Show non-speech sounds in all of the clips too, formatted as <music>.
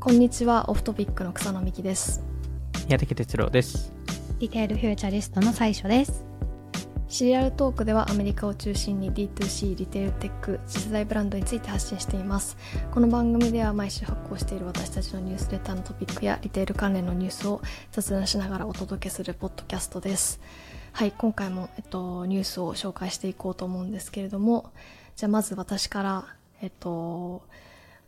こんにちはオフトピックの草野美希です。宮崎哲郎です。リテールフューチャリストの最所です。シリアルトークではアメリカを中心に D2C リテールテック次世代ブランドについて発信しています。この番組では毎週発行している私たちのニュースレターのトピックやリテール関連のニュースを雑談しながらお届けするポッドキャストです。はい今回も、えっと、ニュースを紹介していこうと思うんですけれどもじゃあまず私からえっと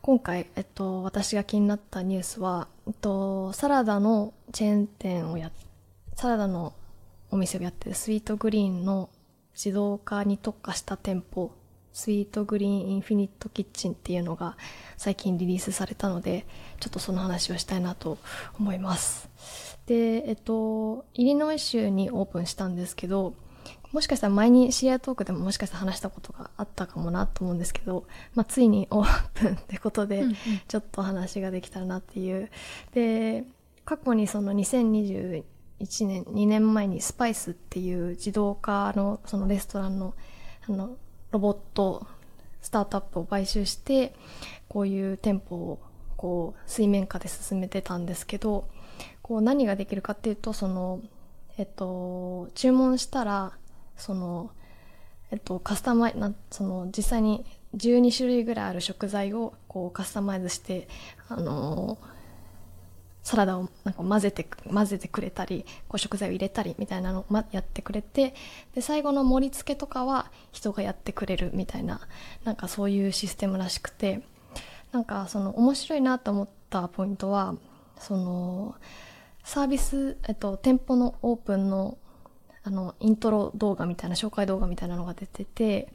今回、えっと、私が気になったニュースは、えっと、サラダのチェーン店をや、サラダのお店をやってるスイートグリーンの自動化に特化した店舗、スイートグリーンインフィニットキッチンっていうのが最近リリースされたので、ちょっとその話をしたいなと思います。で、えっと、イリノイ州にオープンしたんですけど、もしかしたら前にシェアトークでももしかしたら話したことがあったかもなと思うんですけど、まあ、ついにオープンってことで、ちょっと話ができたらなっていう。で、過去にその2021年、2年前にスパイスっていう自動化のそのレストランのあのロボットスタートアップを買収して、こういう店舗をこう水面下で進めてたんですけど、こう何ができるかっていうと、その、えっと、注文したら、その、えっと、カスタマイなその実際に12種類ぐらいある食材をこうカスタマイズしてあのサラダをなんか混ぜて混ぜてくれたりこう食材を入れたりみたいなのをやってくれてで最後の盛り付けとかは人がやってくれるみたいななんかそういうシステムらしくてなんかその面白いなと思ったポイントはそのサービス、えっと、店舗のオープンのあの、イントロ動画みたいな、紹介動画みたいなのが出てて、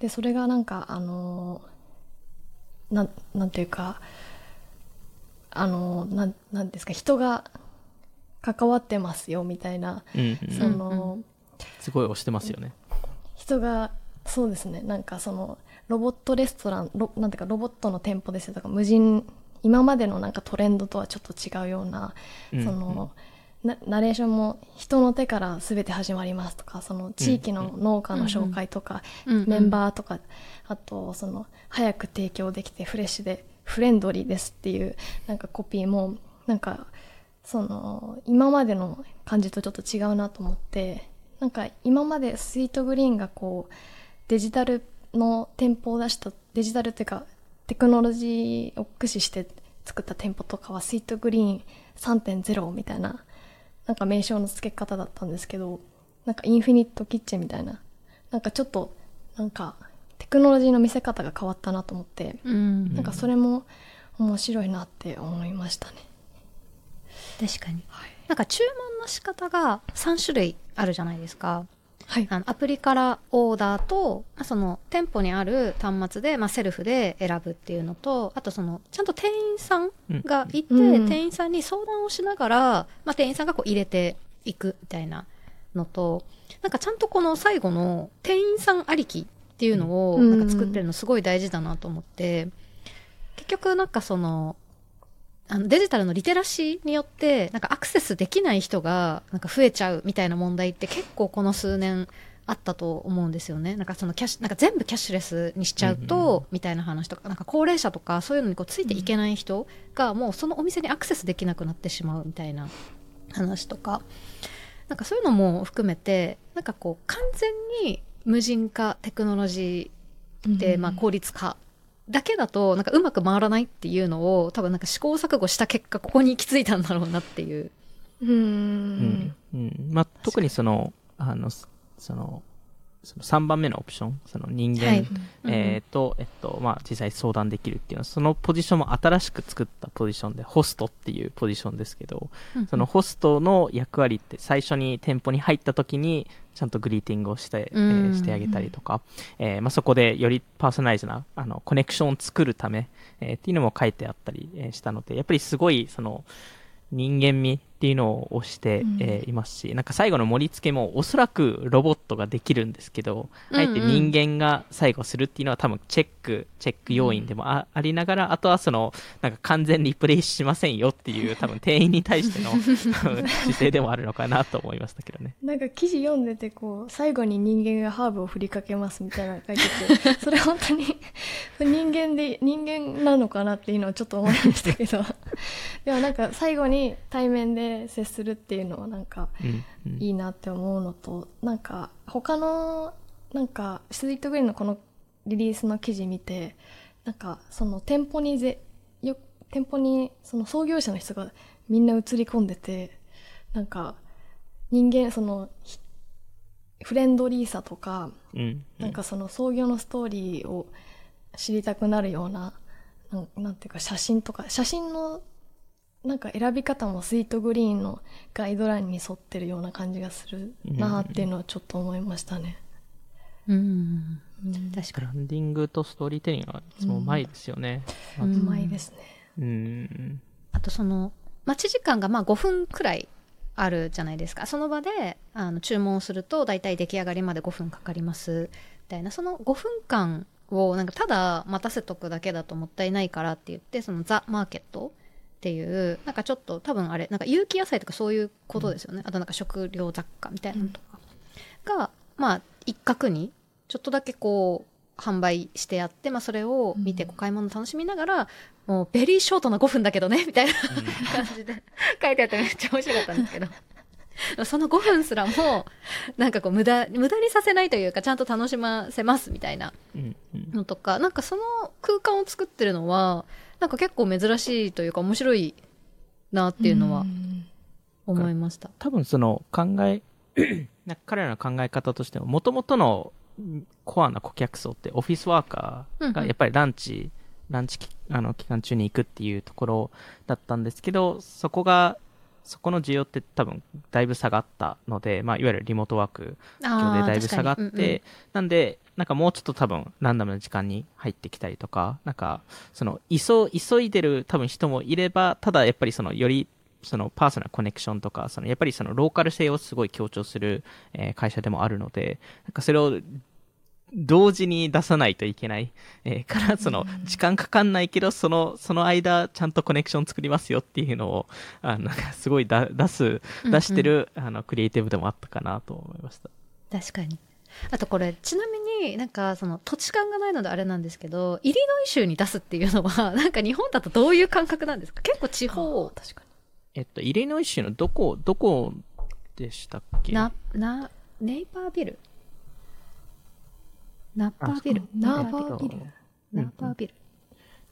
で、それがなんか、あの、なん、なんていうか、あの、なん、なんですか、人が関わってますよ、みたいな、うんうん、その、すごい押してますよね。人が、そうですね、なんかその、ロボットレストラン、ロなんていうか、ロボットの店舗ですよ、とか、無人、今までのなんかトレンドとはちょっと違うような、その、うんうんナレーションも人の手から全て始まりますとかその地域の農家の紹介とか、メンバーとかあとその早く提供できてフレッシュでフレンドリーですっていうなんかコピーもなんかその今までの感じとちょっと違うなと思ってなんか今までスイートグリーンがこうデジタルの店舗を出したデジタルっていうかテクノロジーを駆使して作った店舗とかはスイートグリーン3.0みたいななんか名称の付け方だったんですけど、なんかインフィニットキッチンみたいな、なんかちょっと、なんかテクノロジーの見せ方が変わったなと思って、うん、なんかそれも面白いなって思いましたね。確かに。はい、なんか注文の仕方が3種類あるじゃないですか。はい、あのアプリからオーダーと、まあ、その店舗にある端末で、まあ、セルフで選ぶっていうのとあとそのちゃんと店員さんがいて、うん、店員さんに相談をしながら、まあ、店員さんがこう入れていくみたいなのとなんかちゃんとこの最後の店員さんありきっていうのをなんか作ってるのすごい大事だなと思って、結局なんかそのあのデジタルのリテラシーによってなんかアクセスできない人がなんか増えちゃうみたいな問題って結構この数年あったと思うんですよね。なんかそのキャッシュ、なんか全部キャッシュレスにしちゃうと、みたいな話とか、なんか高齢者とかそういうのにこうついていけない人がもうそのお店にアクセスできなくなってしまうみたいな話とか、なんかそういうのも含めて、なんかこう完全に無人化テクノロジーで、まあ効率化だけだとなんかうまく回らないっていうのを多分なんか試行錯誤した結果ここに行き着いたんだろうなっていう。うん。うん。まあ、特にその、あの、その、その3番目のオプション、その人間、はい、えっ、ー、と、えっと、まあ、実際相談できるっていうのは、そのポジションも新しく作ったポジションで、ホストっていうポジションですけど、うん、そのホストの役割って最初に店舗に入った時に、ちゃんとグリーティングをして、えー、してあげたりとか、えー、まあ、そこでよりパーソナライズな、あの、コネクションを作るため、えー、っていうのも書いてあったり、えしたので、やっぱりすごい、その、人間味っていうのを押して、えー、いますし、なんか最後の盛り付けもおそらくロボットができるんですけど、あえて人間が最後するっていうのは多分チェック、チェック要因でもあ,、りながら、あとはその、なんか完全リプレイしませんよっていう <laughs> 多分店員に対しての姿勢でもあるのかなと思いましたけどね。<laughs> なんか記事読んでてこう、最後に人間がハーブを振りかけますみたいなの書いてて、<laughs> それ本当に人間で、人間なのかなっていうのはちょっと思いましたけど。でもなんか最後に対面で接するっていうのはなんかいいなって思うのと、うん、なんか他のなんかスイートグリーンのこのリリースの記事見てなんかその店舗にぜよ店舗にその創業者の人がみんな映り込んでてなんか人間そのフレンドリーさとか、うん、なんかその創業のストーリーを知りたくなるようななんなんていうか写真とか写真のなんか選び方もスイートグリーンのガイドラインに沿ってるような感じがするなっていうのはちょっと思いましたね。うん、うん、確かに。ブランディングとストーリーテリングはいつもうまいですよね。うまいですね。うん。あとその、待ち時間がまあ5分くらいあるじゃないですか。その場であの注文すると大体出来上がりまで5分かかります。みたいな、その5分間をなんかただ待たせとくだけだともったいないからって言って、そのザ・マーケットっていう、なんかちょっと多分あれ、なんか有機野菜とかそういうことですよね。うん、あとなんか食料雑貨みたいなのとかが、まあ一角にちょっとだけこう販売してやって、まあそれを見てこう買い物楽しみながら、もうベリーショートな5分だけどね、みたいな感じで書いてあってめっちゃ面白かったんですけど。その5分すらも、なんかこう無駄、無駄にさせないというか、ちゃんと楽しませますみたいなのとか、なんかその空間を作ってるのは、なんか結構珍しいというか面白いなっていうのは思いました。多分その考え、<clears throat> 彼らの考え方としても、もともとのコアな顧客層ってオフィスワーカーがやっぱりランチ、ランチあの期間中に行くっていうところだったんですけど、そこがそこの需要って多分だいぶ下がったので、まあ、いわゆるリモートワーク今日でだいぶ下がって、うんうん、なんで、なんかもうちょっと多分ランダムな時間に入ってきたりとか、なんか、その、急、急いでる多分人もいれば、ただやっぱりその、よりそのパーソナルコネクションとか、そのやっぱりそのローカル性をすごい強調する、えー、会社でもあるので、なんかそれを同時に出さないといけない。えー、から、その、時間かかんないけど、その、その間、ちゃんとコネクション作りますよっていうのを、あの、なんかすごいだ出す、出してる、うんうん、あの、クリエイティブでもあったかなと思いました。確かに。あとこれ、ちなみになんかその土地勘がないのであれなんですけど、イリノイ州に出すっていうのは、<laughs> なんか日本だとどういう感覚なんですか？結構地方。確かに。えっと、イリノイ州のどこ、どこでしたっけ？な、な、ネイパービル？ナッパービル。ナッパービル。ナッパービル。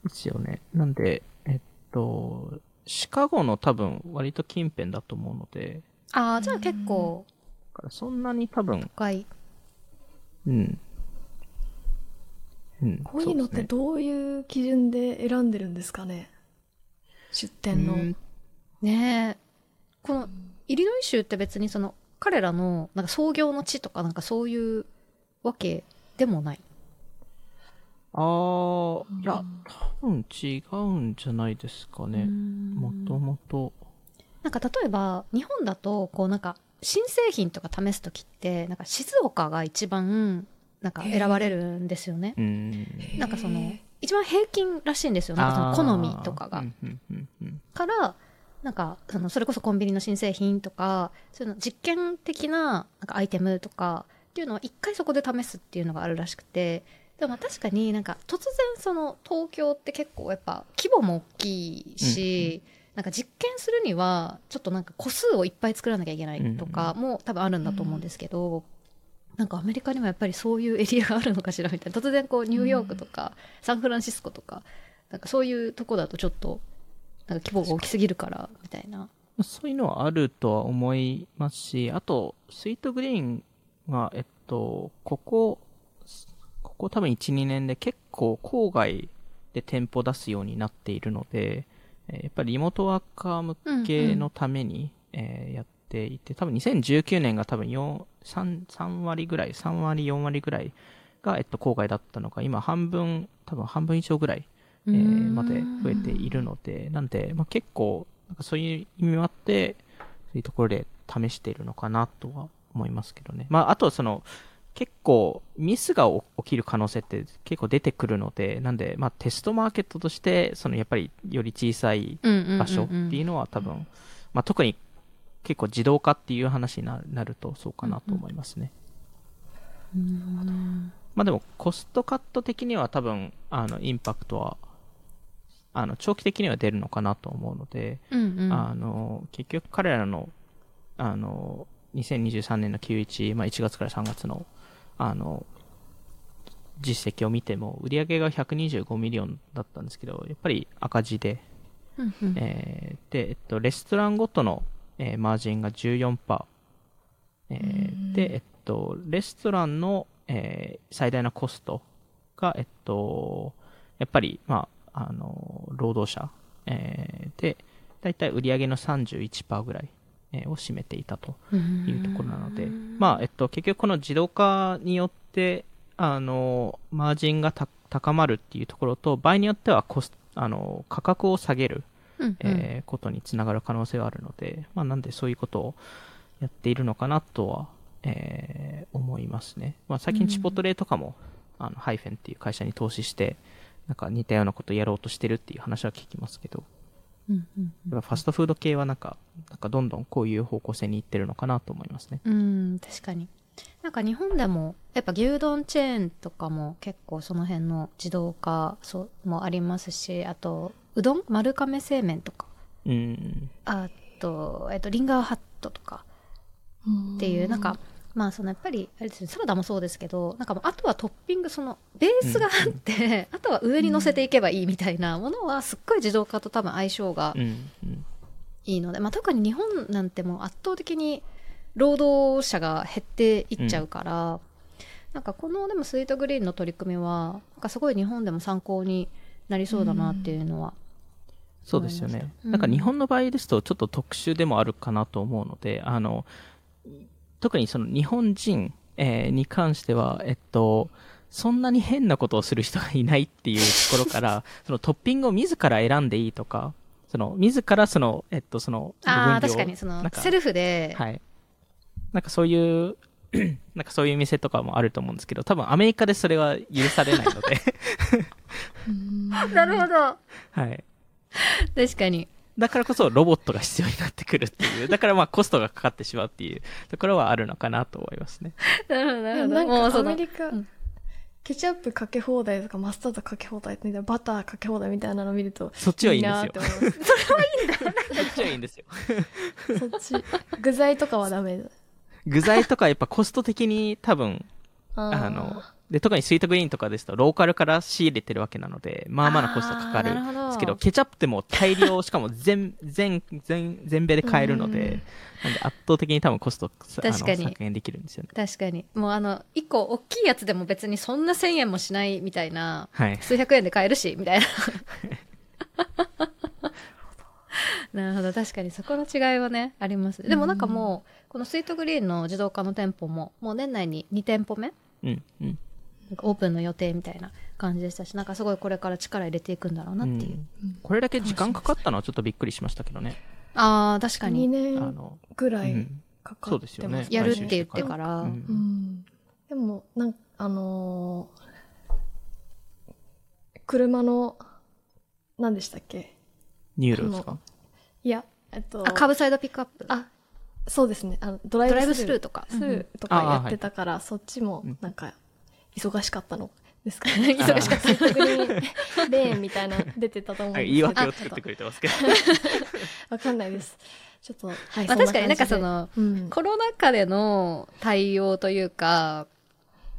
ですよね。なんで、えっと、シカゴの多分割と近辺だと思うので。ああ、じゃあ結構。だからそんなに多分。高い。うん。うん、こういうのってどういう基準で選んでるんですかね？出店の。ねえ。この、イリノイ州って別にその、彼らの、なんか創業の地とかなんかそういうわけでもない。ああ、いや、多分違うんじゃないですかね。もともと。なんか例えば、日本だと、こうなんか、新製品とか試すときって、なんか静岡が一番、なんか選ばれるんですよね。なんかその、一番平均らしいんですよ。なんかその好みとかが。から、なんか、その、それこそコンビニの新製品とか、そういうの実験的な、なんかアイテムとか、っていうのは一回そこで試すっていうのがあるらしくてでも確かになんか突然その東京って結構やっぱ規模も大きいし、うんなんか実験するにはちょっとなんか個数をいっぱい作らなきゃいけないとかも多分あるんだと思うんですけど、うん、なんかアメリカにもやっぱりそういうエリアがあるのかしらみたいな。突然こうニューヨークとかサンフランシスコとかなんかそういうとこだとちょっとなんか規模が大きすぎるからみたいな。そういうのはあるとは思いますし、あと、スイートグリーンが、えっと、ここ、ここ多分1、2年で結構郊外で店舗出すようになっているので、えやっぱりリモートワーカー向けのために、うん。うん、えー、やっていて、多分2019年が多分4、3、3割ぐらい、3割、4割ぐらいが、えっと、郊外だったのが、今半分、多分半分以上ぐらい、えー、まで増えているので、なんで、まあ、結構、そういう意味もあって、そういうところで試しているのかなとは思いますけどね。まあ、あとその、結構ミスが起きる可能性って結構出てくるので、なんで、まあ、テストマーケットとして、そのやっぱりより小さい場所っていうのは多分、まあ、特に結構自動化っていう話になるとそうかなと思いますね。うんうん、まあでもコストカット的には多分あのインパクトはあの、長期的には出るのかなと思うので、うんうん、あの、結局彼らの、あの、2023年の91、まあ、1月から3月の、あの、実績を見ても、売上が125 million だったんですけど、やっぱり赤字で、えー、で、えっと、レストランごとの、えー、マージンが14%、えー、で、えっと、レストランの、えー、最大のコストが、えっと、やっぱり、まあ、あの、労働者、えー、で、だいたい売上の31%ぐらい、えー、を占めていたというところなので、まあ、えっと、結局この自動化によって、あの、マージンが高まるっていうところと、場合によってはコスあの、価格を下げる、うん。うん、えー、ことにつながる可能性はあるので、まあ、なんでそういうことをやっているのかなとは、えー、思いますね。まあ、最近チポトレとかも、うん、あの、ハイフェンっていう会社に投資して、なんか似たようなことをやろうとしてるっていう話は聞きますけど、うんうんうん、ファストフード系はなんか、なんかどんどんこういう方向性に行ってるのかなと思いますね。うん、確かに。なんか日本でもやっぱ牛丼チェーンとかも結構その辺の自動化そうもありますしあとうどん丸亀製麺とか、うん、あと、えっと、リンガーハットとかっていうなんかまあそのやっぱりあれですねサラダもそうですけどなんかもうあとはトッピングそのベースがあって、うん、あとは上に乗せていけばいいみたいなものはすっごい自動化と多分相性がいいので、まあ、特に日本なんてもう圧倒的に労働者が減っていっちゃうから、うん、なんかこのでもスイートグリーンの取り組みはなんかすごい日本でも参考になりそうだなっていうのは、そうですよね、なんか日本の場合ですとちょっと特殊でもあるかなと思うのであの特にその日本人、えー、に関してはえっとそんなに変なことをする人がいないっていうところから、<laughs> そのトッピングを自ら選んでいいとか、その自らその、えっと、その、ああ、確かに、その、セルフで、はい。なんかそういう <clears throat> なんかそういう店とかもあると思うんですけど、多分アメリカでそれは許されないので <laughs> <laughs> なるほど。はい。確かに。だからこそロボットが必要になってくるっていう、<laughs> だからまあコストがかかってしまうっていうところはあるのかなと思いますね。なるほど、なるほど。なんかアメリカ、ケチャップかけ放題とかマスタードかけ放題みたいなバターかけ放題みたいなの見るとそっちはいいんですよ。それはいいんだ。そっちはいいんですよ。<laughs> そっち。具材とかはダメだ。具材とかやっぱコスト的に多分、あの、で、特にスイートグリーンとかですと、ローカルから仕入れてるわけなので、まあまあなコストかかるんですけど、ケチャップってもう大量、しかも全、全、全、全米で買えるので、なんで圧倒的に多分コスト確かに。削減できるんですよね。確かに。もうあの、一個大きいやつでも別にそんな1000円もしないみたいな、はい、数百円で買えるし、みたいな。なるほど。確かにそこの違いはねあります。でもなんかもう、このスイートグリーンの自動化の店舗ももう年内に2店舗目、うんうん、なんかオープンの予定みたいな感じでしたしなんかすごいこれから力入れていくんだろうなっていう、うん、これだけ時間かかったのはちょっとびっくりしましたけどね。ああ確かに。2年ぐらいかかってます、うんね、やるって言ってから、うん、でもなんあのー、車の何でしたっけ？ Nuro ですか？いや、えっと。あ、 curbside pickup。あ、そうですね。あのドライブスルー。とか。スルーとかやってたから、そっちもなんか、忙しかったの。ですか？ね。忙しかった。特にレーンみたいな出てたと思うんですけど。言い訳を作ってくれてますけど。<laughs> わかんないです。ちょっと、はい。まあ確かになんかその、うん、コロナ禍での対応というか、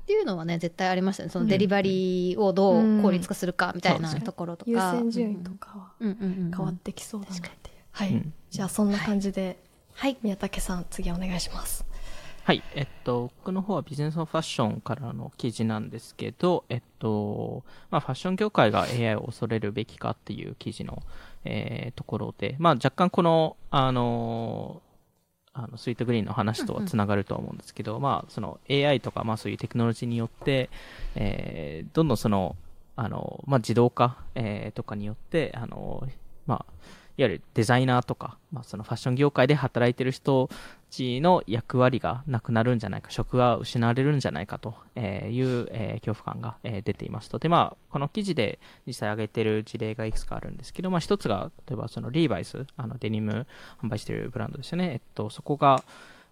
っていうのはね、絶対ありましたね。そのデリバリーをどう効率化するかみたいなところとか。優先順位とかは変わってきそうだなっていう。はい、うん、じゃあそんな感じで、はい、宮武さん次お願いしますはいえっと僕の方はビジネスのファッションからの記事なんですけどえっとまあファッション業界が AI を恐れるべきかっていう記事の、えー、ところでまあ若干このあのあのスイートグリーンの話とはつながるとは思うんですけど、うんうん、まあ、その AI とか、まあ、そういうテクノロジーによって、えー、どんどんそのあの、まあ、自動化、えー、とかによってあの、まあ、いわゆるデザイナーとか、まあ、そのファッション業界で働いてる人たちの役割がなくなるんじゃないか、職が失われるんじゃないかという、えー、恐怖感が、えー、出ていますと。で、まあ、この記事で実際挙げてる事例がいくつかあるんですけど、まあ、一つが、例えばそのリーバイス、あのデニム販売してるブランドですよね。えっと、そこが、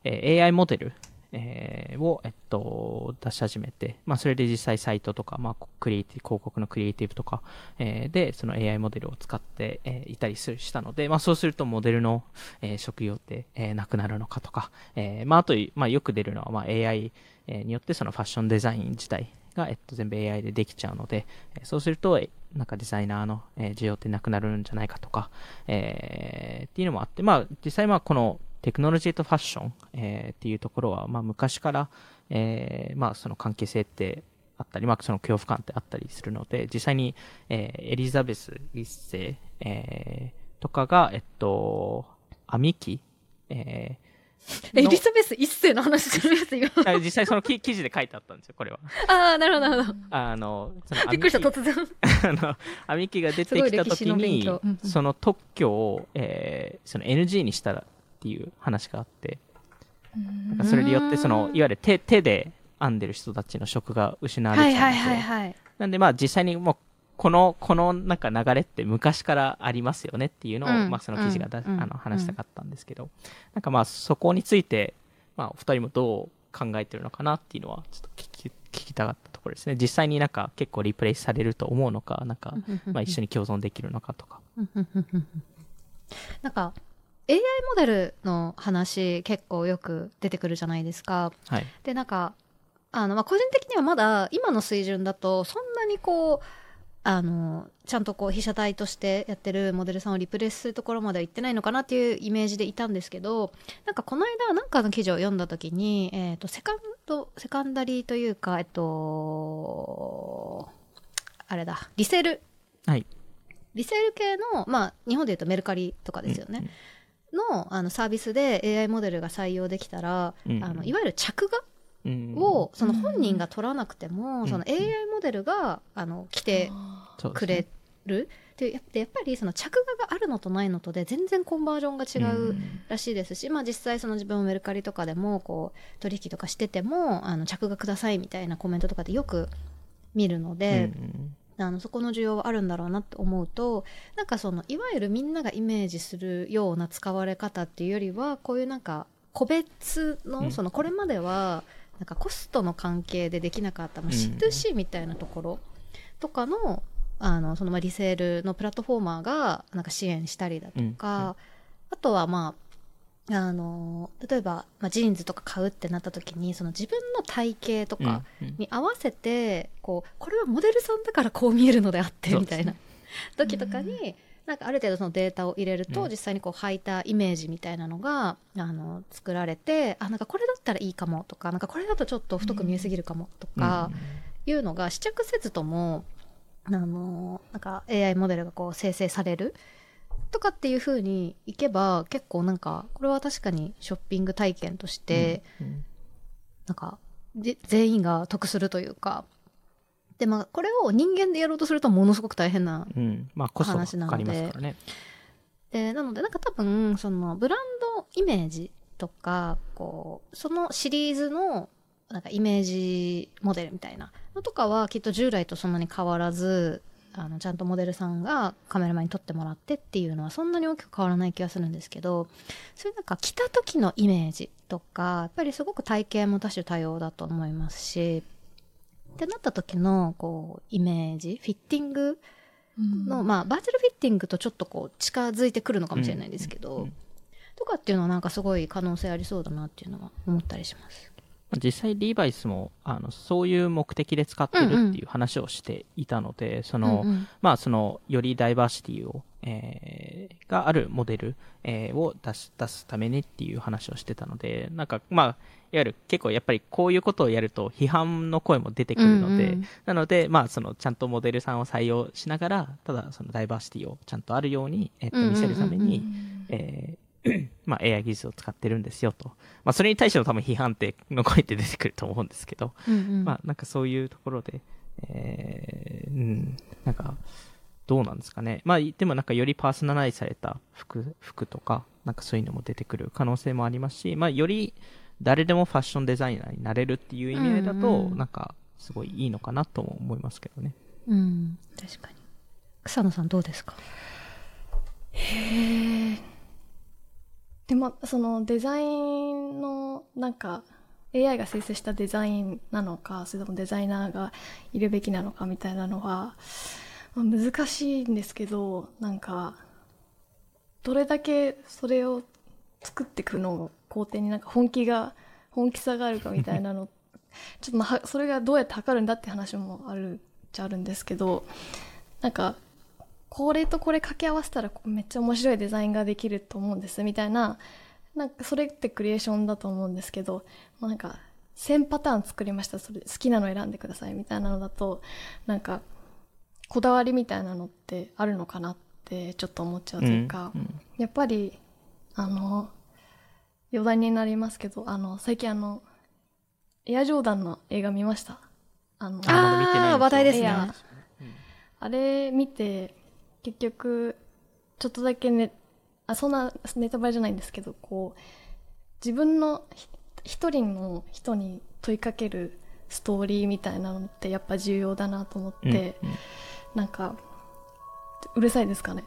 えー、AI モデル、えー、を、えっと、出し始めて、まあ、それで実際サイトとか、まあ、クリエイティ広告のクリエイティブとか、えー、で、その AI モデルを使って、えー、いたりするしたので、まあ、そうするとモデルの、えー、職業って、えー、なくなるのかとか、えー、まあ、あと、まあ、よく出るのは、まあ、AI によってそのファッションデザイン自体が、えっと、全部 AI でできちゃうので、そうすると、なんかデザイナーの、需要ってなくなるんじゃないかとか、えー、っていうのもあって、まあ、実際まあ、このテクノロジーとファッション、えー、っていうところは、まあ、昔から、えー、まあ、その関係性ってあったり、まあ、その恐怖感ってあったりするので、実際に、えー、エリザベス一世、えー、とかが、えっと、アミキ、えエリザベス一世の話するやつよ。実際その記事で書いてあったんですよ、これは。ああ、なるほど、なるほど。あの、そのびっくりした、突然。あの、アミキが出てきた時に、うんうん、その特許を、えー、その NG にしたらっていう話があって、なんかそれによって、その、いわゆる手、手で編んでる人たちの職が失われちゃうので、はいはいはいはい、なんでまあ実際にもうこの、このなんか流れって昔からありますよねっていうのを、うん、まあその記事がだ、うん、あの話したかったんですけど、うん、なんかまあそこについて、まあお二人もどう考えてるのかなっていうのはちょっと聞き、聞きたかったところですね。実際になんか結構リプレイされると思うのか、なんか、まあ一緒に共存できるのかとか。なん。か、AI モデルの話結構よく出てくるじゃないですか。はい、で、なんか、あの、まあ、個人的にはまだ今の水準だとそんなにこう、あのちゃんとこう被写体としてやってるモデルさんをリプレイスするところまでは行ってないのかなっていうイメージでいたんですけどなんかこの間なんかの記事を読んだ時に、えーと、セカンドセカンダリーというかえっとあれだリセール、はい、リセール系の、まあ、日本でいうとメルカリとかですよね、うん、のあのサービスで AI モデルが採用できたら、うん、あのいわゆる着画をその本人が取らなくても、その AI モデルがあの来てくれる。でやっぱりその着画があるのとないのとで全然コンバージョンが違うらしいですし、まあ、実際その自分もメルカリとかでもこう取引とかしててもあの着画くださいみたいなコメントとかでよく見るので、あのそこの需要はあるんだろうなって思うとなんかそのいわゆるみんながイメージするような使われ方っていうよりはこういうなんか個別のそのこれまではなんかコストの関係でできなかった、まあ、C2C みたいなところとかの,、あのそのまあリセールのプラットフォーマーがなんか支援したりだとか、あとはまああの例えば、まあ、ジーンズとか買うってなった時にその自分の体型とかに合わせて、こうこれはモデルさんだからこう見えるのであってみたいな時とかに、なんかある程度そのデータを入れると、実際にこう履いたイメージみたいなのがあの作られてあなんかこれだったらいいかもとかなんかこれだとちょっと太く見えすぎるかもとか、いうのが試着せずともあのなんか AI モデルがこう生成されるとかっていう風にいけば結構なんかこれは確かにショッピング体験として、なんか全員が得するというか。でまあこれを人間でやろうとするとものすごく大変な話なので、でなのでなんか多分そのブランドイメージとかこうそのシリーズのなんかイメージモデルみたいなのとかはきっと従来とそんなに変わらずあのちゃんとモデルさんがカメラマンに撮ってもらってっていうのはそんなに大きく変わらない気がするんですけどそういうなんか着た時のイメージとかやっぱりすごく体型も多種多様だと思いますしってなった時のこうイメージフィッティングの、うん、まあバーチャルフィッティングとちょっとこう近づいてくるのかもしれないですけど、うん。うん、とかっていうのはなんかすごい可能性ありそうだなっていうのは思ったりします。実際リーバイスもあのそういう目的で使ってるっていう話をしていたので、うんうん、その、うんうん、まあそのよりダイバーシティを、えー、があるモデル、えー、を出す出すためにっていう話をしてたのでなんかまあいわゆる結構やっぱりこういうことをやると批判の声も出てくるので、うんうん、なのでまあそのちゃんとモデルさんを採用しながらただそのダイバーシティをちゃんとあるように、えー、と見せるために、えーまあ、AI 技術を使ってるんですよと。まあ、それに対しての多分批判っての声って出てくると思うんですけど、うんうん、まあ、なんかそういうところで、えー、うん、なんか、どうなんですかね。まあ、でもなんかよりパーソナライズされた服、服とか、なんかそういうのも出てくる可能性もありますし、まあ、より誰でもファッションデザイナーになれるっていう意味合いだと、うんうん、なんか、すごいいいのかなとも思いますけどね。うん、確かに。草野さんどうですか？へえ。でもそのデザインのなんか AI が生成したデザインなのかそれともデザイナーがいるべきなのかみたいなのは、まあ、難しいんですけどなんかどれだけそれを作っていくの工程になんか本気が本気さがあるかみたいなの <laughs> ちょっとまあそれがどうやって測るんだって話もあるっちゃあるんですけどなんかこれとこれ掛け合わせたらめっちゃ面白いデザインができると思うんですみたいななんかそれってクリエーションだと思うんですけど、まあ、なんか1000パターン作りました。それ好きなの選んでくださいみたいなのだとなんかこだわりみたいなのってあるのかなってちょっと思っちゃうというか、うんうん、やっぱりあの余談になりますけどあの最近あのエアジョーダンの映画見ました？あのああ話題ですね。あれ見て結局ちょっとだけねあそんなネタバレじゃないんですけどこう自分の一人の人に問いかけるストーリーみたいなのってやっぱ重要だなと思って、うんうん、なんかうるさいですかね？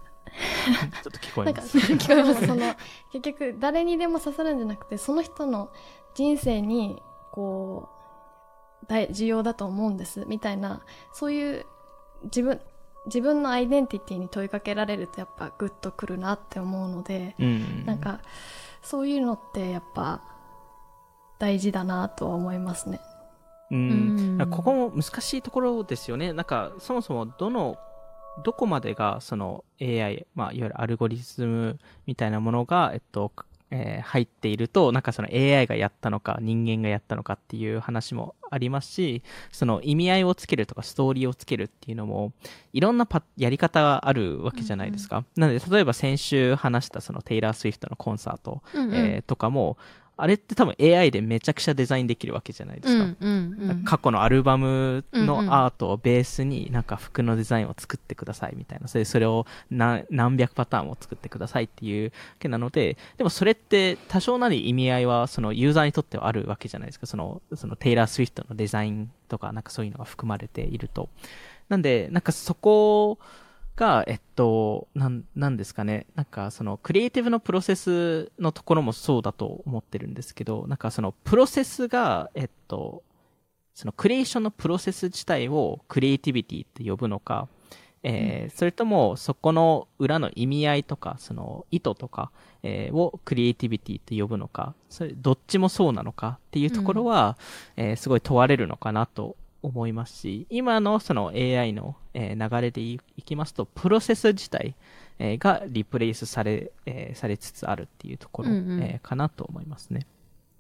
ちょっと聞こえます。聞こえます。その結局誰にでも刺さるんじゃなくてその人の人生にこう大重要だと思うんですみたいなそういう自分自分のアイデンティティに問いかけられるとやっぱグッとくるなって思うので、うん、なんかそういうのってやっぱ大事だなとは思いますね。うん、うん、ここも難しいところですよね。なんかそもそもどのどこまでがその AI、まあ、いわゆるアルゴリズムみたいなものが、えっと、えー、入っていると、なんかその AI がやったのか、人間がやったのかっていう話もありますし、その意味合いをつけるとか、ストーリーをつけるっていうのも、いろんなパやり方があるわけじゃないですか。うんうん、なので、例えば先週話したそのテイラー・スウィフトのコンサート、うんうん、えー、とかも、あれって多分 AI でめちゃくちゃデザインできるわけじゃないですか。うんうんうん、過去のアルバムのアートをベースになんか服のデザインを作ってくださいみたいな。それそれを何何百パターンも作ってくださいっていうわけなので、でもそれって多少なり意味合いはそのユーザーにとってはあるわけじゃないですか。その、そのテイラー・スウィフトのデザインとかなんかそういうのが含まれていると。なんで、なんかそこを、が、えっと、なん、なんですかね。なんか、その、クリエイティブのプロセスのところもそうだと思ってるんですけど、なんかその、プロセスが、えっと、その、クリエーションのプロセス自体をクリエイティビティって呼ぶのか、えー、それとも、そこの裏の意味合いとか、その、意図とか、えー、をクリエイティビティって呼ぶのか、それ、どっちもそうなのかっていうところは、うん、えー、すごい問われるのかなと思いますし、今のその AI の、えー、流れでいきますと、プロセス自体、えー、がリプレイスされ、えー、されつつあるっていうところ、うんうん、えー、かなと思いますね。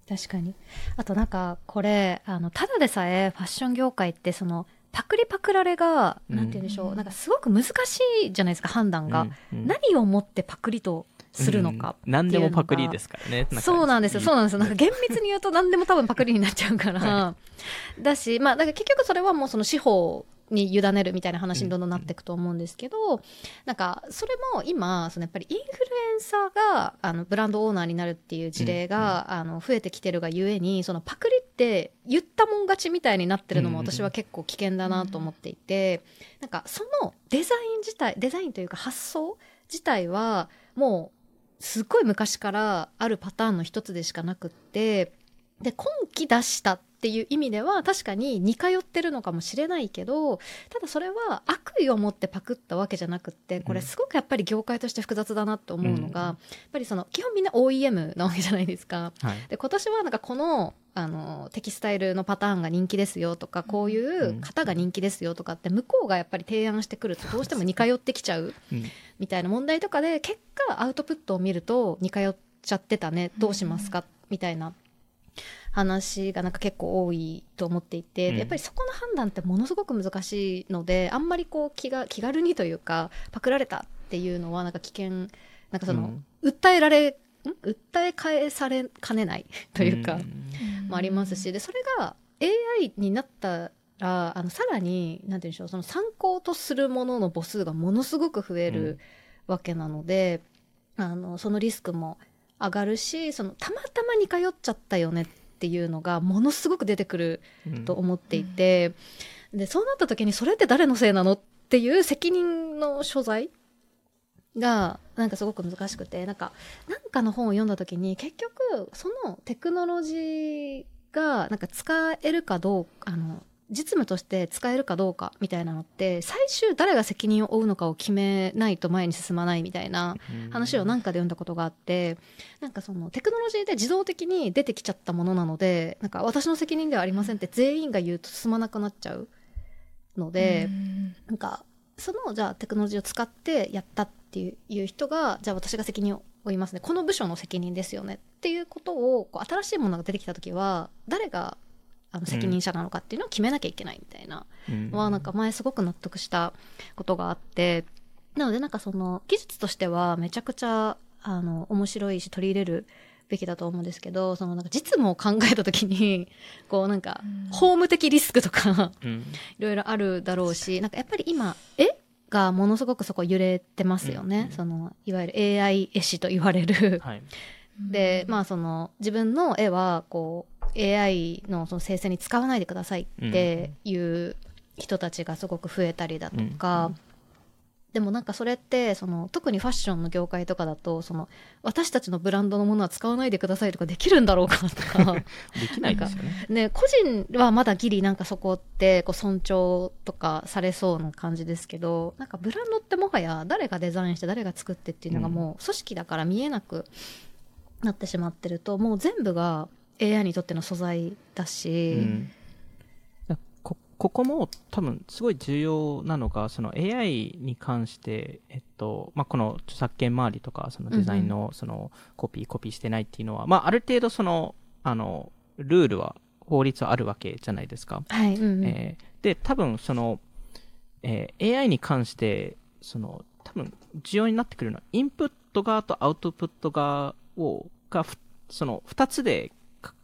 確かに。あとなんか、これ、あの、ただでさえファッション業界ってその、パクリパクられが、なんて言うんでしょう、うん、なんかすごく難しいじゃないですか、判断が。うんうん、何をもってパクリとするのか、うん、何でもパクリですからね。そうなんですよ。そうなんですよ。なんか厳密に言うと何でも多分パクリになっちゃうから、<laughs> はい、だしまあだから結局それはもうその司法に委ねるみたいな話にどんどんなっていくと思うんですけど、うん、なんかそれも今そのやっぱりインフルエンサーがあのブランドオーナーになるっていう事例が、うん、あの増えてきてるがゆえにそのパクリって言ったもん勝ちみたいになってるのも私は結構危険だなと思っていて、うん、なんかそのデザイン自体デザインというか発想自体はもうすっごい昔からあるパターンの一つでしかなくってで今期出したっていう意味では確かに似通ってるのかもしれないけどただそれは悪意を持ってパクったわけじゃなくってこれすごくやっぱり業界として複雑だなと思うのが、うん、やっぱりその基本みんな OEM なわけじゃないですか。はい、で今年はなんかこのあのテキスタイルのパターンが人気ですよとかこういう型が人気ですよとかって向こうがやっぱり提案してくるとどうしても似通ってきちゃうみたいな問題とかで結果アウトプットを見ると似通っちゃってたねどうしますか？みたいな話がなんか結構多いと思っていて、やっぱりそこの判断ってものすごく難しいのであんまりこう気が気軽にというかパクられたっていうのはなんか危険なんかその、訴えられ訴え返されかねないというか、もありますしでそれが AI になったらあのさらに何て言うんでしょうその参考とするものの母数がものすごく増えるわけなので、うん、あのそのリスクも上がるしそのたまたま似通っちゃったよねっていうのがものすごく出てくると思っていて、うん、でそうなった時にそれって誰のせいなのっていう責任の所在がなんかすごく難しくてなんかなんかの本を読んだ時に結局そのテクノロジーがなんか使えるかどうかあの実務として使えるかどうかみたいなのって最終誰が責任を負うのかを決めないと前に進まないみたいな話を何かで読んだことがあってなんかそのテクノロジーで自動的に出てきちゃったものなのでなんか私の責任ではありませんって全員が言うと進まなくなっちゃうのでなんかそのじゃあテクノロジーを使ってやったっていう人がじゃあ私が責任を負いますね。この部署の責任ですよね。っていうことをこう新しいものが出てきた時は誰があの責任者なのかっていうのを決めなきゃいけないみたいな。のはなんか前すごく納得したことがあって。なのでなんかその技術としてはめちゃくちゃあの面白いし取り入れるべきだと思うんですけどそのなんか実務を考えた時に <laughs> こうなんか法務的リスクとかいろいろあるだろうしなんかやっぱり今絵がものすごくそこ揺れてますよね、うん、そのいわゆる AI 絵師と言われる、はい、でまあその自分の絵はこう AI のその生成に使わないでくださいっていう人たちがすごく増えたりだとか、うん、でもなんかそれってその特にファッションの業界とかだとその私たちのブランドのものは使わないでくださいとかできるんだろうかとか <laughs> できないですよね。ね個人はまだギリなんかそこってこう尊重とかされそうな感じですけどなんかブランドってもはや誰がデザインして誰が作ってっていうのがもう組織だから見えなくなってしまってるともう全部が AI にとっての素材だし、うん、こここも多分すごい重要なのがその AI に関して、えっとまあ、この著作権周りとかそのデザインのそのコピー、コピーしてないっていうのは、まあ、ある程度そのあのルールは法律はあるわけじゃないですか。はいうんうん、えー、で多分その、えー、AI に関してその多分重要になってくるのはインプット側とアウトプット側をがその2つで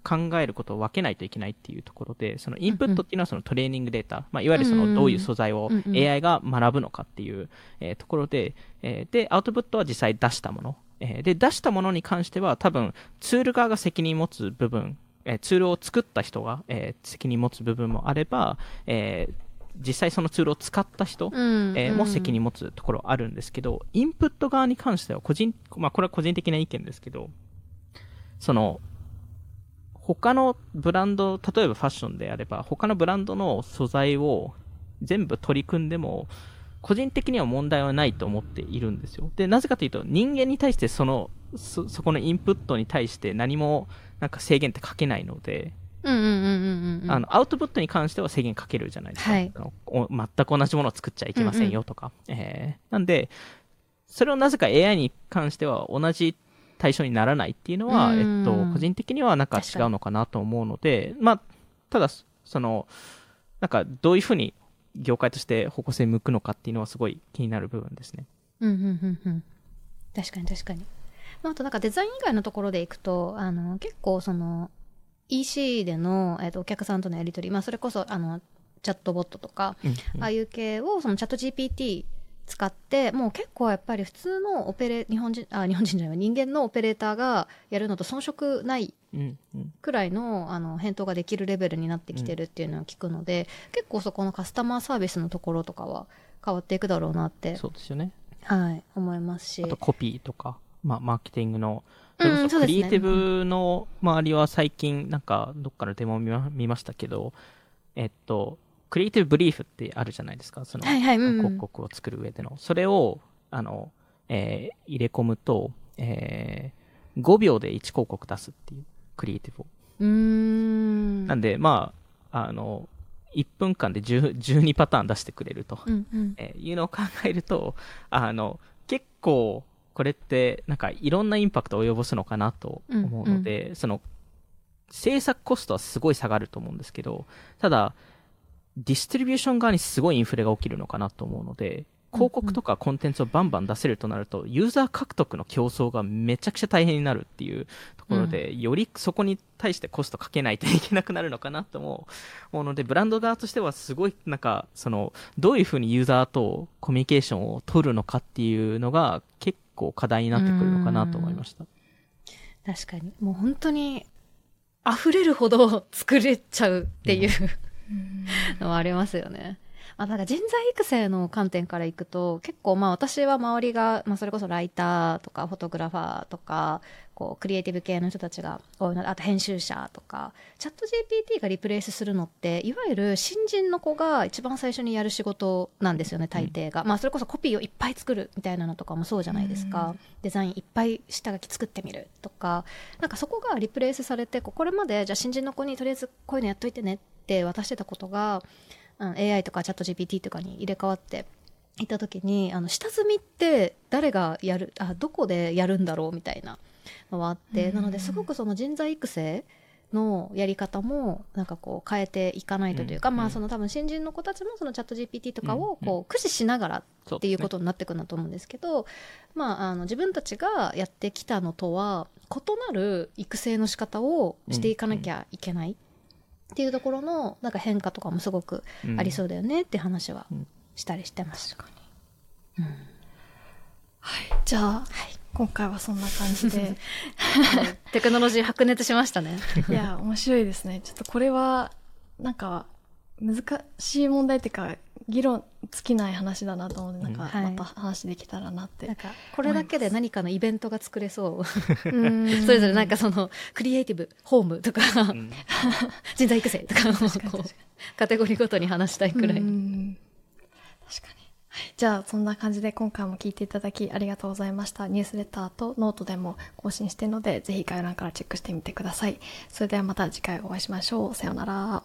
考えることを分けないといけないっていうところで、そのインプットっていうのはそのトレーニングデータ、うん、まあ、いわゆるそのどういう素材を AI が学ぶのかっていう、えー、ところで、えー、で、アウトプットは実際出したもの。えー、で、出したものに関しては多分ツール側が責任持つ部分、えツールを作った人が、え責任持つ部分もあれば、え実際そのツールを使った人、うん。えー、も責任持つところあるんですけど、インプット側に関しては個人、まあこれは個人的な意見ですけど、その、他のブランド、例えばファッションであれば、他のブランドの素材を全部取り組んでも、個人的には問題はないと思っているんですよ。で、なぜかというと、人間に対してその、そ、そこのインプットに対して何もなんか制限ってかけないので、あの、アウトプットに関しては制限かけるじゃないですか。はい、全く同じものを作っちゃいけませんよとか。うんうん、えー、なんで、それをなぜか AI に関しては同じ対象にならないっていうのは、えっと、個人的にはなんか違うのかなと思うので、まあ、ただ、その、なんかどういうふうに業界として方向性向くのかっていうのはすごい気になる部分ですね。うんうんうんうん。確かに確かに。まあ、あとなんかデザイン以外のところでいくと、あの、結構その、EC での、えっと、お客さんとのやり取り、まあ、それこそ、あの、チャットボットとか、うんうん、ああいう系を、そのチャット GPT 使ってもう結構やっぱり普通のオペレ日本人あ日本人じゃない人間のオペレーターがやるのと遜色ないくらいのあの返答ができるレベルになってきてるっていうのは聞くので、うん、結構そこのカスタマーサービスのところとかは変わっていくだろうなってそうですよね。はい思いますし。あとコピーとか、まあ、マーケティングのクリエイティブの周りは最近なんかどっかのデモを見ましたけどえっとクリエイティブブリーフってあるじゃないですか。その、はいはいうん、広告を作る上での。それを、あの、えー、入れ込むと、えー、5秒で1広告出すっていう、クリエイティブを。うんなんで、まあ、あの、1分間で12パターン出してくれると、うんうん、えー、いうのを考えると、あの、結構、これって、なんかいろんなインパクトを及ぼすのかなと思うので、うんうん、その、制作コストはすごい下がると思うんですけど、ただ、ディストリビューション側にすごいインフレが起きるのかなと思うので、広告とかコンテンツをバンバン出せるとなると、ユーザー獲得の競争がめちゃくちゃ大変になるっていうところで、うん、よりそこに対してコストかけないといけなくなるのかなと思うので、ブランド側としてはすごいなんか、その、どういうふうにユーザーとコミュニケーションを取るのかっていうのが結構課題になってくるのかなと思いました。確かに。もう本当に溢れるほど作れちゃうっていう、<laughs> のはありますよね。まあ、なんか人材育成の観点からいくと結構まあ私は周りが、まあ、それこそライターとかフォトグラファーとかこうクリエイティブ系の人たちが多いのであと編集者とかチャット GPT がリプレイスするのっていわゆる新人の子が一番最初にやる仕事なんですよね大抵が、うん、まあそれこそコピーをいっぱい作るみたいなのとかもそうじゃないですか、うん、デザインいっぱい下書き作ってみるとかなんかそこがリプレイスされてこれまでじゃあ新人の子にとりあえずこういうのやっといてねって渡してたことが、うん、AI とかチャット GPT とかに入れ替わっていった時にあの下積みって誰がやるあどこでやるんだろうみたいなのはあって、なのですごくその人材育成のやり方もなんかこう変えていかないとというか、まあその多分新人の子たちもそのチャット GPT とかをこう駆使しながらっていうことになっていくんだと思うんですけど、まああの自分たちがやってきたのとは異なる育成の仕方をしていかなきゃいけないっていうところのなんか変化とかもすごくありそうだよねって話はしたりしてます。うん、はい、じゃあ、はい。今回はそんな感じで。<laughs> テクノロジー白熱しましたね。<laughs> いや面白いですね。ちょっとこれはなんか難しい問題っていうか議論尽きない話だなと思ってなんかまた話できたらなって、なんかこれだけで何かのイベントが作れそう。<laughs> それぞれなんかそのクリエイティブホームとか人材育成とかカテゴリーごとに話したいくらい。確かに。じゃあそんな感じで今回も聞いていただきありがとうございました。ニュースレターとノートでも更新しているのでぜひ概要欄からチェックしてみてください。それではまた次回お会いしましょう。さようなら